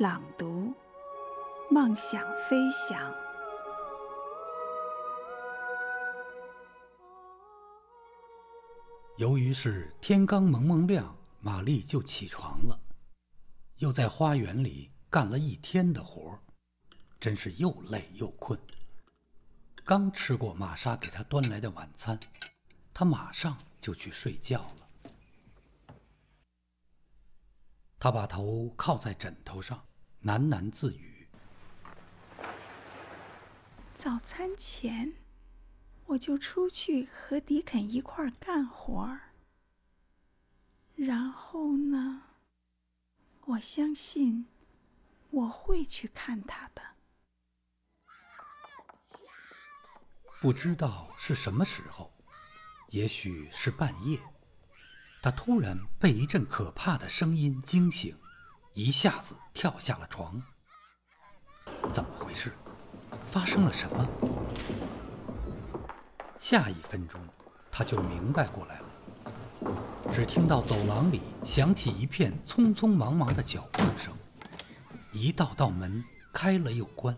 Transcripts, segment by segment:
朗读，梦想飞翔。由于是天刚蒙蒙亮，玛丽就起床了，又在花园里干了一天的活真是又累又困。刚吃过玛莎给她端来的晚餐，她马上就去睡觉了。他把头靠在枕头上，喃喃自语：“早餐前，我就出去和迪肯一块儿干活儿。然后呢，我相信我会去看他的。不知道是什么时候，也许是半夜。”他突然被一阵可怕的声音惊醒，一下子跳下了床。怎么回事？发生了什么？下一分钟，他就明白过来了。只听到走廊里响起一片匆匆忙忙的脚步声，一道道门开了又关。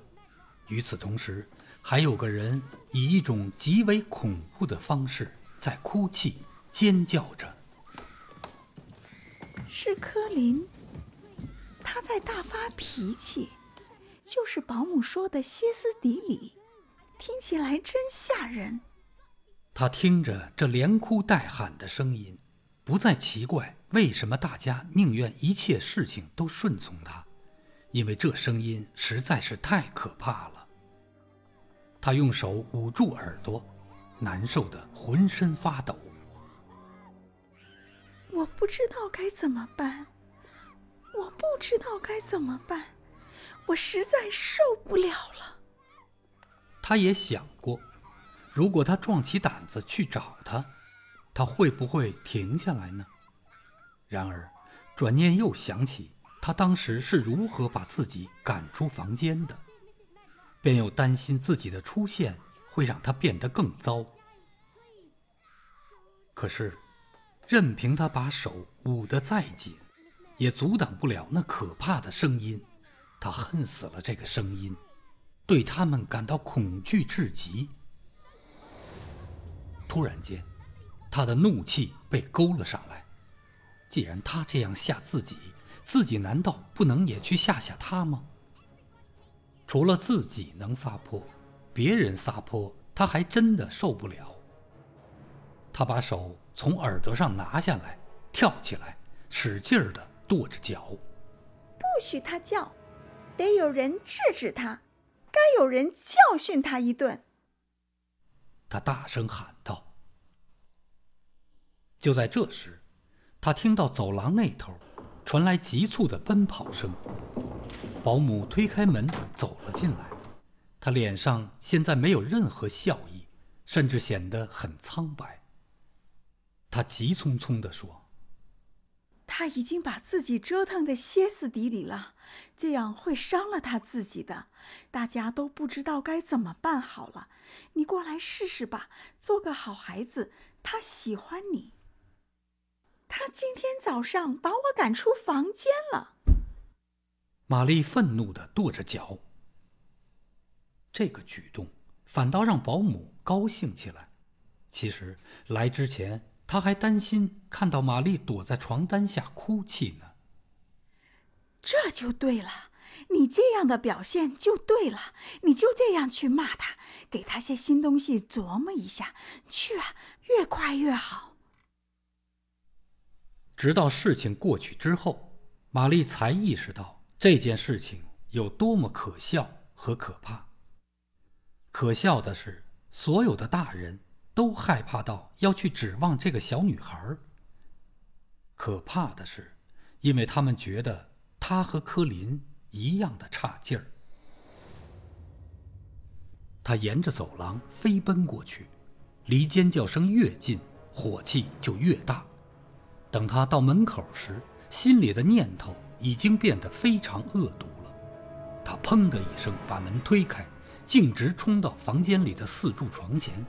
与此同时，还有个人以一种极为恐怖的方式在哭泣、尖叫着。是柯林，在大发脾气，就是保姆说的歇斯底里，听起来真吓人。他听着这连哭带喊的声音，不再奇怪为什么大家宁愿一切事情都顺从他，因为这声音实在是太可怕了。他用手捂住耳朵，难受的浑身发抖。我不知道该怎么办，我不知道该怎么办，我实在受不了了。他也想过，如果他壮起胆子去找他，他会不会停下来呢？然而，转念又想起他当时是如何把自己赶出房间的，便又担心自己的出现会让他变得更糟。可是。任凭他把手捂得再紧，也阻挡不了那可怕的声音。他恨死了这个声音，对他们感到恐惧至极。突然间，他的怒气被勾了上来。既然他这样吓自己，自己难道不能也去吓吓他吗？除了自己能撒泼，别人撒泼他还真的受不了。他把手。从耳朵上拿下来，跳起来，使劲儿的跺着脚。不许他叫，得有人制止他，该有人教训他一顿。他大声喊道。就在这时，他听到走廊那头传来急促的奔跑声。保姆推开门走了进来，他脸上现在没有任何笑意，甚至显得很苍白。他急匆匆地说：“他已经把自己折腾得歇斯底里了，这样会伤了他自己的。大家都不知道该怎么办好了。你过来试试吧，做个好孩子。他喜欢你。他今天早上把我赶出房间了。”玛丽愤怒地跺着脚。这个举动反倒让保姆高兴起来。其实来之前。他还担心看到玛丽躲在床单下哭泣呢。这就对了，你这样的表现就对了，你就这样去骂他，给他些新东西琢磨一下，去啊，越快越好。直到事情过去之后，玛丽才意识到这件事情有多么可笑和可怕。可笑的是，所有的大人。都害怕到要去指望这个小女孩。可怕的是，因为他们觉得她和柯林一样的差劲儿。他沿着走廊飞奔过去，离尖叫声越近，火气就越大。等他到门口时，心里的念头已经变得非常恶毒了。他砰的一声把门推开，径直冲到房间里的四柱床前。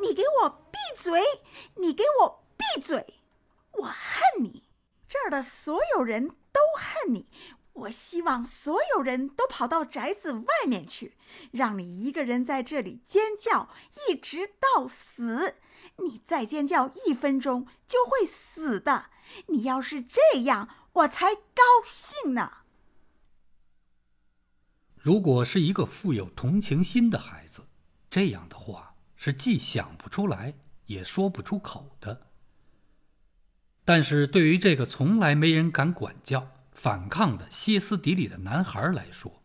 你给我闭嘴！你给我闭嘴！我恨你！这儿的所有人都恨你！我希望所有人都跑到宅子外面去，让你一个人在这里尖叫，一直到死。你再尖叫一分钟就会死的。你要是这样，我才高兴呢。如果是一个富有同情心的孩子，这样的话是既想不出来，也说不出口的。但是对于这个从来没人敢管教。反抗的歇斯底里的男孩来说，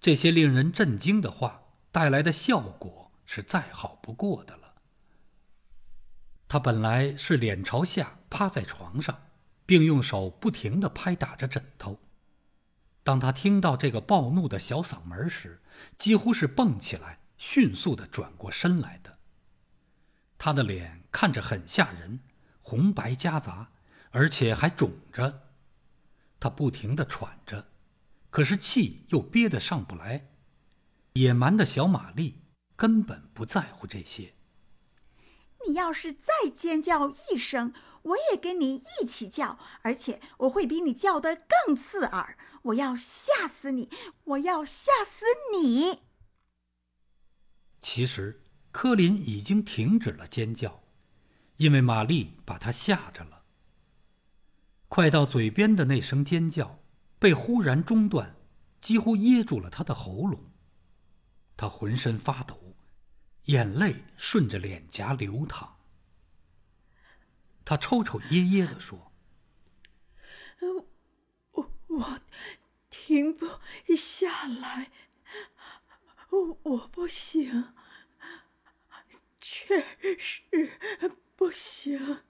这些令人震惊的话带来的效果是再好不过的了。他本来是脸朝下趴在床上，并用手不停地拍打着枕头。当他听到这个暴怒的小嗓门时，几乎是蹦起来，迅速地转过身来的。他的脸看着很吓人，红白夹杂，而且还肿着。他不停地喘着，可是气又憋得上不来。野蛮的小玛丽根本不在乎这些。你要是再尖叫一声，我也跟你一起叫，而且我会比你叫得更刺耳。我要吓死你！我要吓死你！其实，柯林已经停止了尖叫，因为玛丽把他吓着了。快到嘴边的那声尖叫，被忽然中断，几乎噎住了他的喉咙。他浑身发抖，眼泪顺着脸颊流淌。他抽抽噎噎地说：“我我停不下来，我我不行，确实不行。”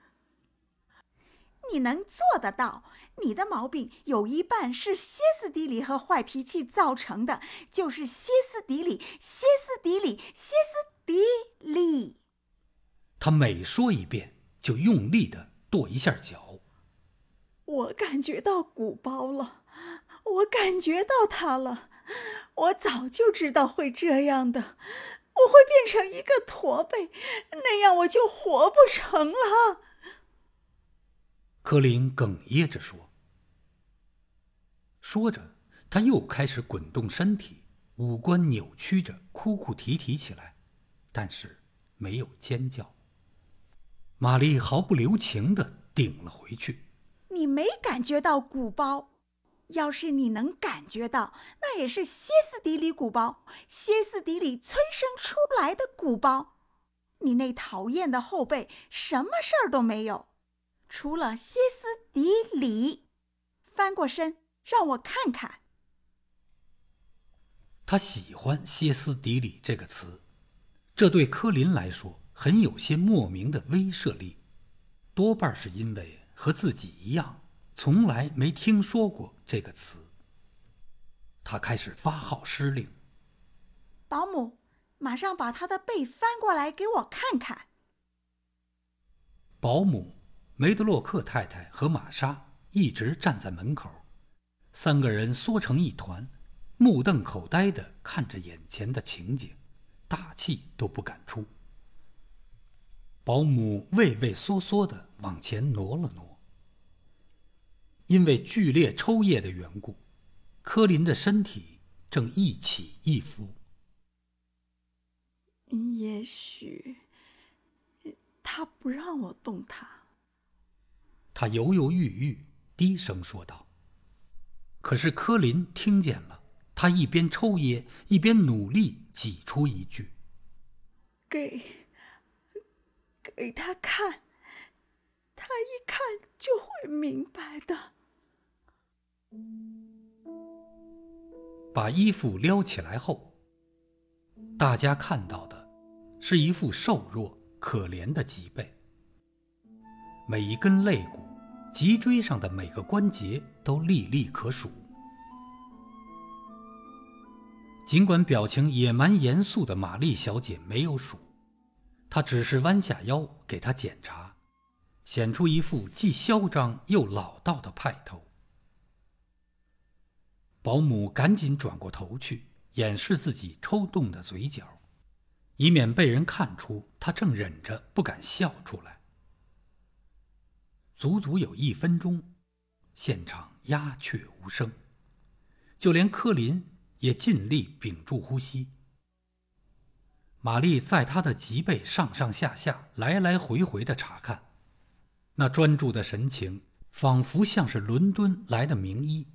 你能做得到？你的毛病有一半是歇斯底里和坏脾气造成的，就是歇斯底里，歇斯底里，歇斯底里。他每说一遍，就用力的跺一下脚。我感觉到鼓包了，我感觉到它了。我早就知道会这样的，我会变成一个驼背，那样我就活不成了。柯林哽咽着说：“说着，他又开始滚动身体，五官扭曲着，哭哭啼啼起来，但是没有尖叫。”玛丽毫不留情的顶了回去：“你没感觉到鼓包？要是你能感觉到，那也是歇斯底里鼓包，歇斯底里催生出来的鼓包。你那讨厌的后背，什么事儿都没有。”除了歇斯底里，翻过身让我看看。他喜欢“歇斯底里”这个词，这对柯林来说很有些莫名的威慑力，多半是因为和自己一样，从来没听说过这个词。他开始发号施令：“保姆，马上把他的背翻过来给我看看。”保姆。梅德洛克太太和玛莎一直站在门口，三个人缩成一团，目瞪口呆地看着眼前的情景，大气都不敢出。保姆畏畏缩缩地往前挪了挪，因为剧烈抽噎的缘故，柯林的身体正一起一伏。也许他不让我动他。他犹犹豫豫，低声说道。可是柯林听见了，他一边抽噎，一边努力挤出一句：“给，给他看，他一看就会明白的。”把衣服撩起来后，大家看到的是一副瘦弱可怜的脊背。每一根肋骨脊椎上的每个关节都历历可数。尽管表情野蛮严肃的玛丽小姐没有数，她只是弯下腰给他检查，显出一副既嚣张又老道的派头。保姆赶紧转过头去，掩饰自己抽动的嘴角，以免被人看出他正忍着不敢笑出来。足足有一分钟，现场鸦雀无声，就连柯林也尽力屏住呼吸。玛丽在他的脊背上上下下来来回回的查看，那专注的神情仿佛像是伦敦来的名医。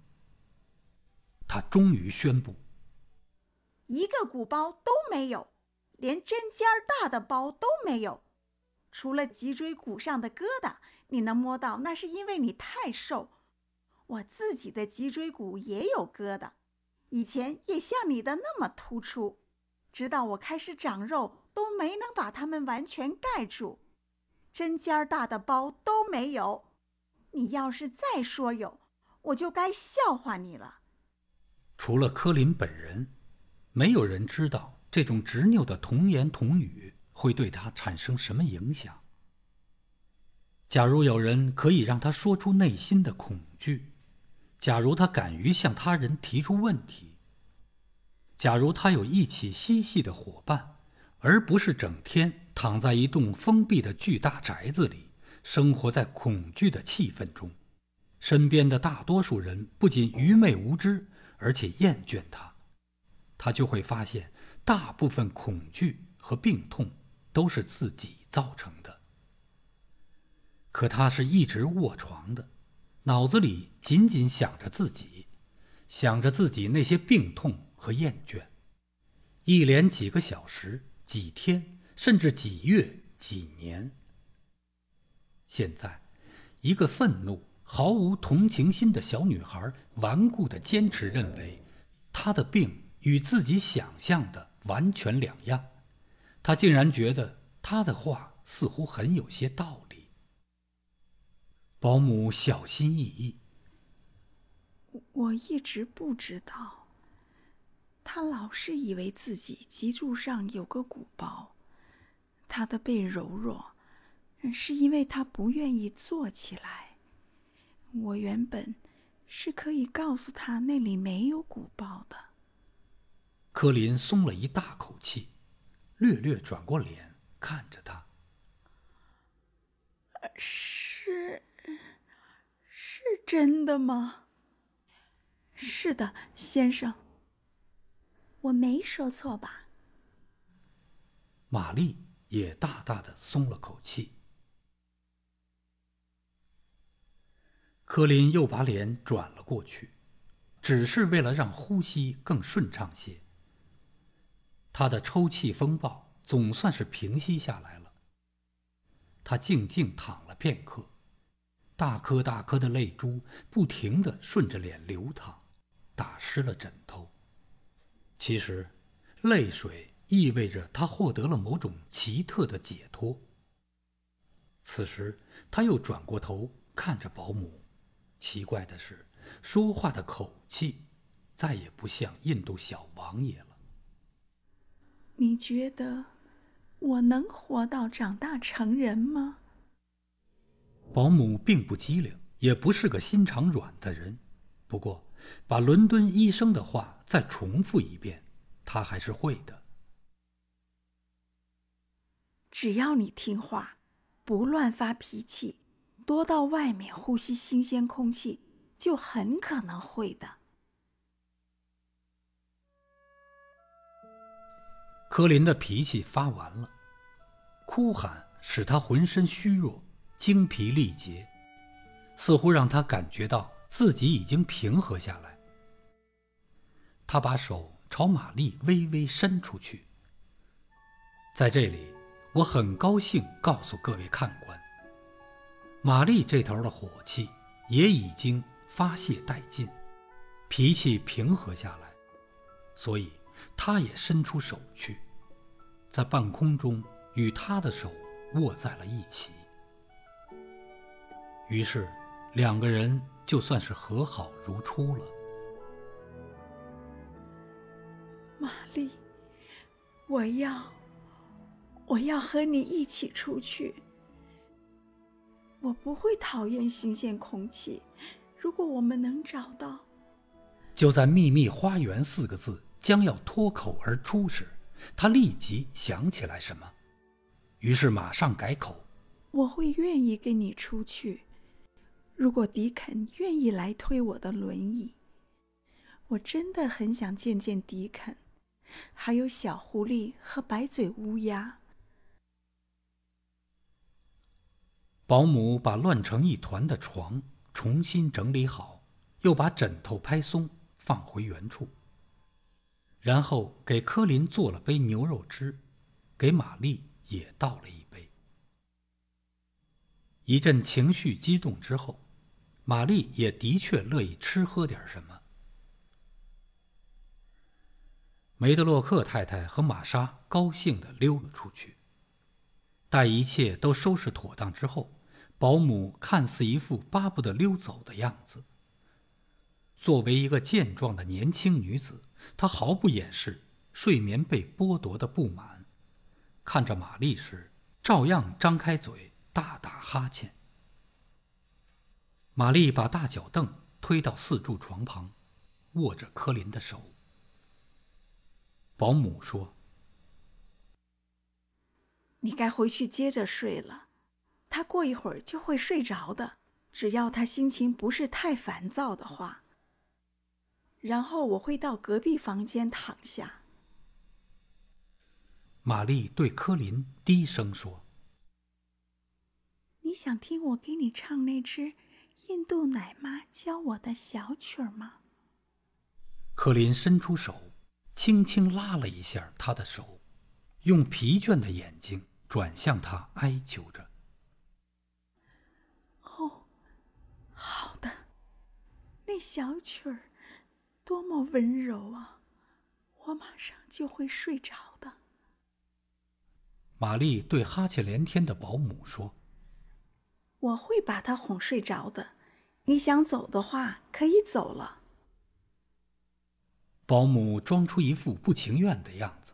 他终于宣布：一个鼓包都没有，连针尖儿大的包都没有，除了脊椎骨上的疙瘩。你能摸到，那是因为你太瘦。我自己的脊椎骨也有疙瘩，以前也像你的那么突出，直到我开始长肉，都没能把它们完全盖住。针尖儿大的包都没有。你要是再说有，我就该笑话你了。除了柯林本人，没有人知道这种执拗的童言童语会对他产生什么影响。假如有人可以让他说出内心的恐惧，假如他敢于向他人提出问题，假如他有一起嬉戏的伙伴，而不是整天躺在一栋封闭的巨大宅子里，生活在恐惧的气氛中，身边的大多数人不仅愚昧无知，而且厌倦他，他就会发现，大部分恐惧和病痛都是自己造成的。可他是一直卧床的，脑子里仅仅想着自己，想着自己那些病痛和厌倦，一连几个小时、几天，甚至几月、几年。现在，一个愤怒、毫无同情心的小女孩顽固地坚持认为，她的病与自己想象的完全两样。她竟然觉得她的话似乎很有些道理。保姆小心翼翼。我一直不知道，他老是以为自己脊柱上有个鼓包，他的背柔弱，是因为他不愿意坐起来。我原本是可以告诉他那里没有鼓包的。柯林松了一大口气，略略转过脸看着他。是是。真的吗？是的，先生。我没说错吧？玛丽也大大的松了口气。柯林又把脸转了过去，只是为了让呼吸更顺畅些。他的抽泣风暴总算是平息下来了。他静静躺了片刻。大颗大颗的泪珠不停地顺着脸流淌，打湿了枕头。其实，泪水意味着他获得了某种奇特的解脱。此时，他又转过头看着保姆。奇怪的是，说话的口气再也不像印度小王爷了。你觉得我能活到长大成人吗？保姆并不机灵，也不是个心肠软的人。不过，把伦敦医生的话再重复一遍，他还是会的。只要你听话，不乱发脾气，多到外面呼吸新鲜空气，就很可能会的。柯林的脾气发完了，哭喊使他浑身虚弱。精疲力竭，似乎让他感觉到自己已经平和下来。他把手朝玛丽微微伸出去。在这里，我很高兴告诉各位看官，玛丽这头的火气也已经发泄殆尽，脾气平和下来，所以她也伸出手去，在半空中与他的手握在了一起。于是，两个人就算是和好如初了。玛丽，我要，我要和你一起出去。我不会讨厌新鲜空气。如果我们能找到，就在“秘密花园”四个字将要脱口而出时，他立即想起来什么，于是马上改口：“我会愿意跟你出去。如果迪肯愿意来推我的轮椅，我真的很想见见迪肯，还有小狐狸和白嘴乌鸦。”保姆把乱成一团的床重新整理好，又把枕头拍松，放回原处。然后给科林做了杯牛肉汁，给玛丽也倒了一杯。一阵情绪激动之后，玛丽也的确乐意吃喝点什么。梅德洛克太太和玛莎高兴地溜了出去。待一切都收拾妥当之后。保姆看似一副巴不得溜走的样子。作为一个健壮的年轻女子，她毫不掩饰睡眠被剥夺的不满。看着玛丽时，照样张开嘴大打哈欠。玛丽把大脚凳推到四柱床旁，握着科林的手。保姆说：“你该回去接着睡了。”他过一会儿就会睡着的，只要他心情不是太烦躁的话。然后我会到隔壁房间躺下。玛丽对科林低声说：“你想听我给你唱那支印度奶妈教我的小曲儿吗？”科林伸出手，轻轻拉了一下他的手，用疲倦的眼睛转向他，哀求着。小曲儿，多么温柔啊！我马上就会睡着的。玛丽对哈欠连天的保姆说：“我会把他哄睡着的。你想走的话，可以走了。”保姆装出一副不情愿的样子。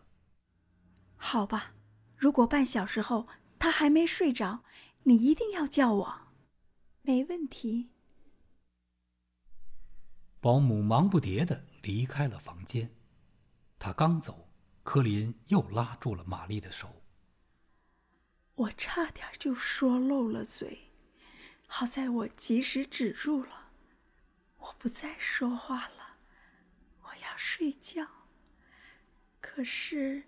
好吧，如果半小时后他还没睡着，你一定要叫我。没问题。保姆忙不迭地离开了房间。他刚走，科林又拉住了玛丽的手。我差点就说漏了嘴，好在我及时止住了。我不再说话了，我要睡觉。可是，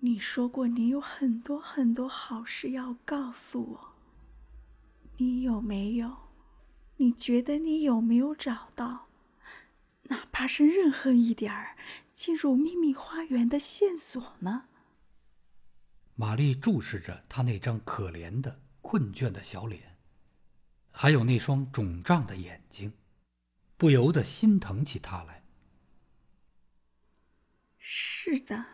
你说过你有很多很多好事要告诉我。你有没有？你觉得你有没有找到？哪怕是任何一点儿进入秘密花园的线索呢？玛丽注视着他那张可怜的、困倦的小脸，还有那双肿胀的眼睛，不由得心疼起他来。是的，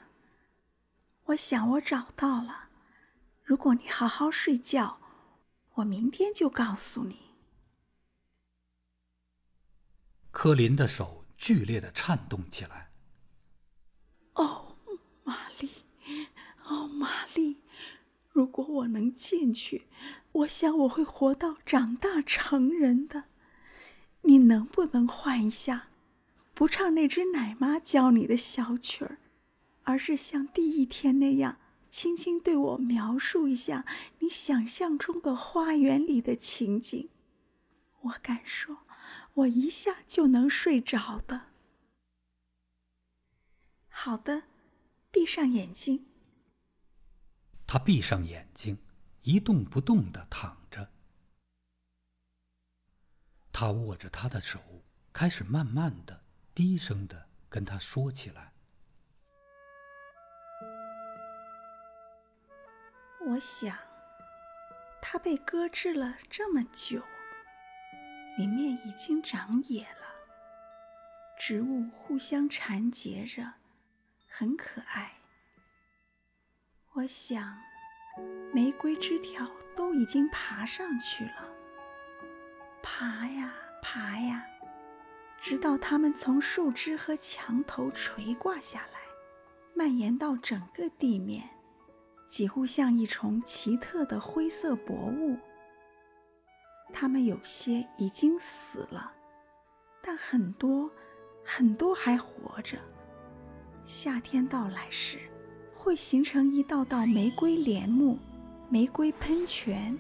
我想我找到了。如果你好好睡觉，我明天就告诉你。科林的手。剧烈的颤动起来。哦，玛丽，哦，玛丽，如果我能进去，我想我会活到长大成人的。你能不能换一下，不唱那只奶妈教你的小曲儿，而是像第一天那样，轻轻对我描述一下你想象中的花园里的情景？我敢说。我一下就能睡着的。好的，闭上眼睛。他闭上眼睛，一动不动的躺着。他握着他的手，开始慢慢的、低声的跟他说起来。我想，他被搁置了这么久。里面已经长野了，植物互相缠结着，很可爱。我想，玫瑰枝条都已经爬上去了。爬呀爬呀，直到它们从树枝和墙头垂挂下来，蔓延到整个地面，几乎像一重奇特的灰色薄雾。它们有些已经死了，但很多很多还活着。夏天到来时，会形成一道道玫瑰帘幕、玫瑰喷泉。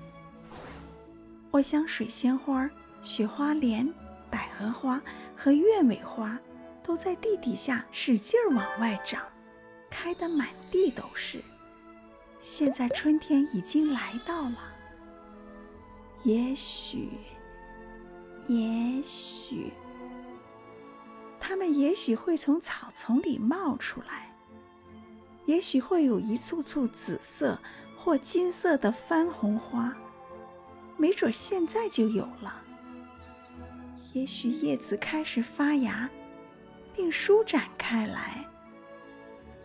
我想，水仙花、雪花莲、百合花和鸢尾花都在地底下使劲儿往外长，开得满地都是。现在春天已经来到了，也许，也许。它们也许会从草丛里冒出来，也许会有一簇簇紫色或金色的番红花，没准现在就有了。也许叶子开始发芽，并舒展开来。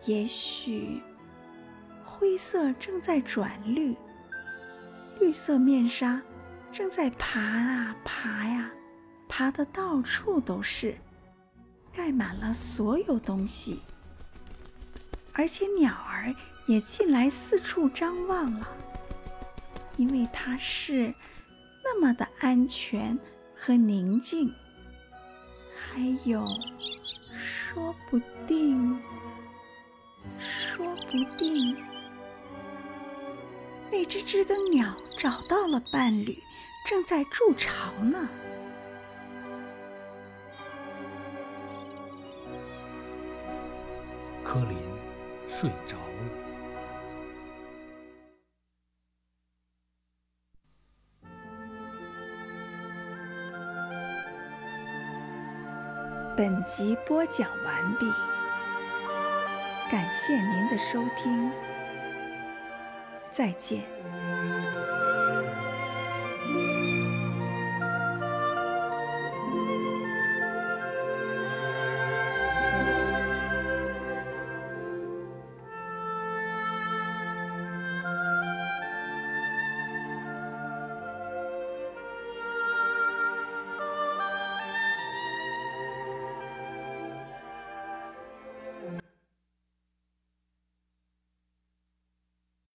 也许灰色正在转绿，绿色面纱正在爬啊爬呀，爬得到处都是。盖满了所有东西，而且鸟儿也进来四处张望了，因为它是那么的安全和宁静。还有，说不定，说不定，那只知更鸟找到了伴侣，正在筑巢呢。柯林睡着了。本集播讲完毕，感谢您的收听，再见。